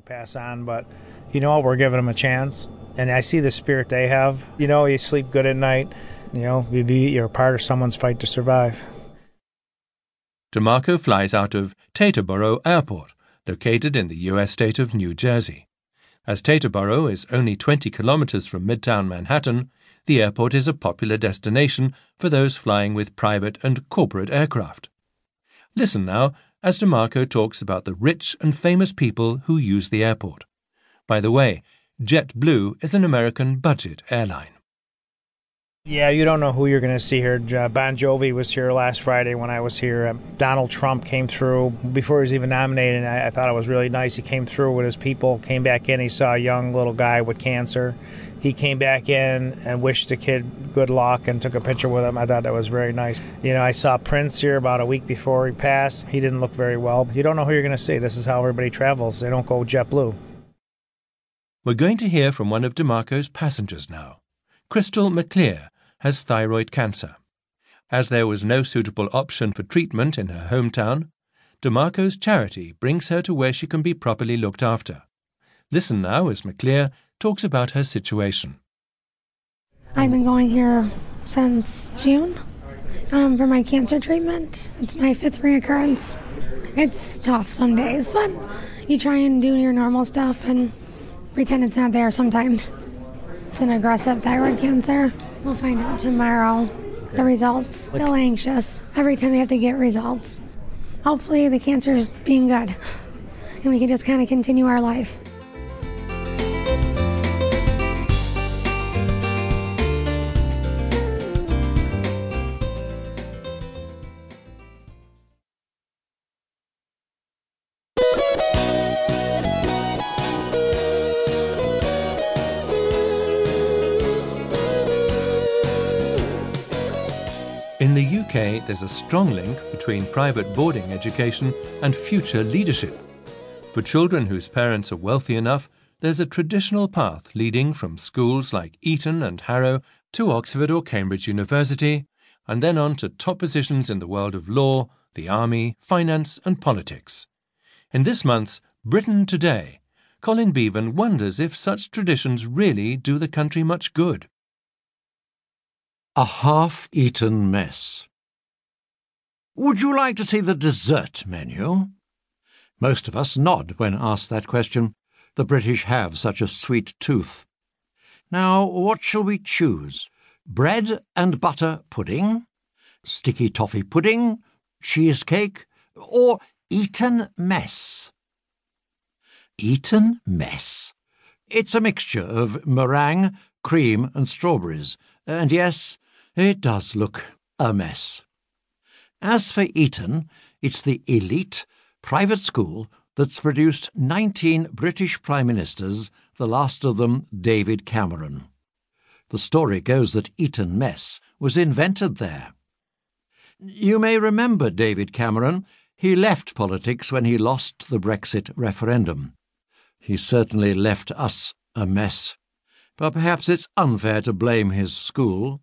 might pass on, but you know? We're giving them a chance. And I see the spirit they have. You know, you sleep good at night. You know, you're part of someone's fight to survive. DeMarco flies out of Teterboro Airport, located in the U.S. state of New Jersey. As Teterboro is only 20 kilometers from Midtown Manhattan, the airport is a popular destination for those flying with private and corporate aircraft. Listen now as DeMarco talks about the rich and famous people who use the airport. By the way, JetBlue is an American budget airline. Yeah, you don't know who you're going to see here. Bon Jovi was here last Friday when I was here. Um, Donald Trump came through before he was even nominated. I, I thought it was really nice. He came through with his people, came back in. He saw a young little guy with cancer. He came back in and wished the kid good luck and took a picture with him. I thought that was very nice. You know, I saw Prince here about a week before he passed. He didn't look very well. You don't know who you're going to see. This is how everybody travels. They don't go JetBlue. We're going to hear from one of DeMarco's passengers now. Crystal McClear has thyroid cancer. As there was no suitable option for treatment in her hometown, DeMarco's charity brings her to where she can be properly looked after. Listen now as McClear talks about her situation. I've been going here since June um, for my cancer treatment. It's my fifth reoccurrence. It's tough some days, but you try and do your normal stuff and pretend it's not there sometimes. It's an aggressive thyroid cancer. We'll find out tomorrow the results. Still anxious every time we have to get results. Hopefully, the cancer is being good and we can just kind of continue our life. UK, there's a strong link between private boarding education and future leadership. For children whose parents are wealthy enough, there's a traditional path leading from schools like Eton and Harrow to Oxford or Cambridge University, and then on to top positions in the world of law, the army, finance, and politics. In this month's Britain Today, Colin Beaven wonders if such traditions really do the country much good. A half eaten mess. Would you like to see the dessert menu? Most of us nod when asked that question. The British have such a sweet tooth. Now, what shall we choose? Bread and butter pudding? Sticky toffee pudding? Cheesecake? Or Eton mess? Eton mess. It's a mixture of meringue, cream, and strawberries. And yes, it does look a mess. As for Eton, it's the elite private school that's produced 19 British Prime Ministers, the last of them David Cameron. The story goes that Eton mess was invented there. You may remember David Cameron. He left politics when he lost the Brexit referendum. He certainly left us a mess. But perhaps it's unfair to blame his school.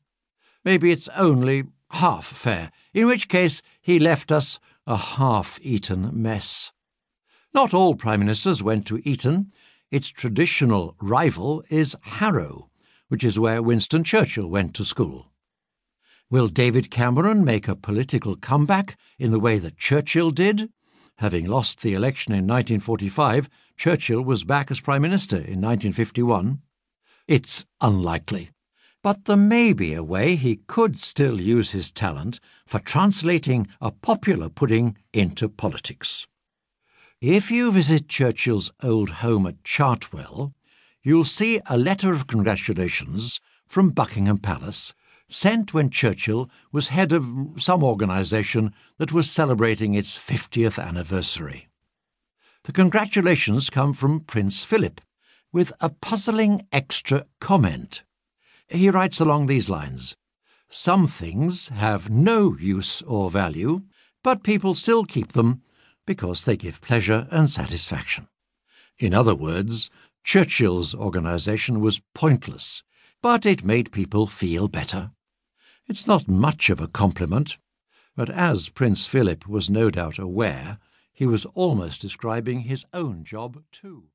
Maybe it's only half fair, in which case he left us a half eaten mess. Not all Prime Ministers went to Eton. Its traditional rival is Harrow, which is where Winston Churchill went to school. Will David Cameron make a political comeback in the way that Churchill did? Having lost the election in 1945, Churchill was back as Prime Minister in 1951. It's unlikely. But there may be a way he could still use his talent for translating a popular pudding into politics. If you visit Churchill's old home at Chartwell, you'll see a letter of congratulations from Buckingham Palace sent when Churchill was head of some organisation that was celebrating its 50th anniversary. The congratulations come from Prince Philip, with a puzzling extra comment. He writes along these lines Some things have no use or value, but people still keep them because they give pleasure and satisfaction. In other words, Churchill's organisation was pointless, but it made people feel better. It's not much of a compliment, but as Prince Philip was no doubt aware, he was almost describing his own job too.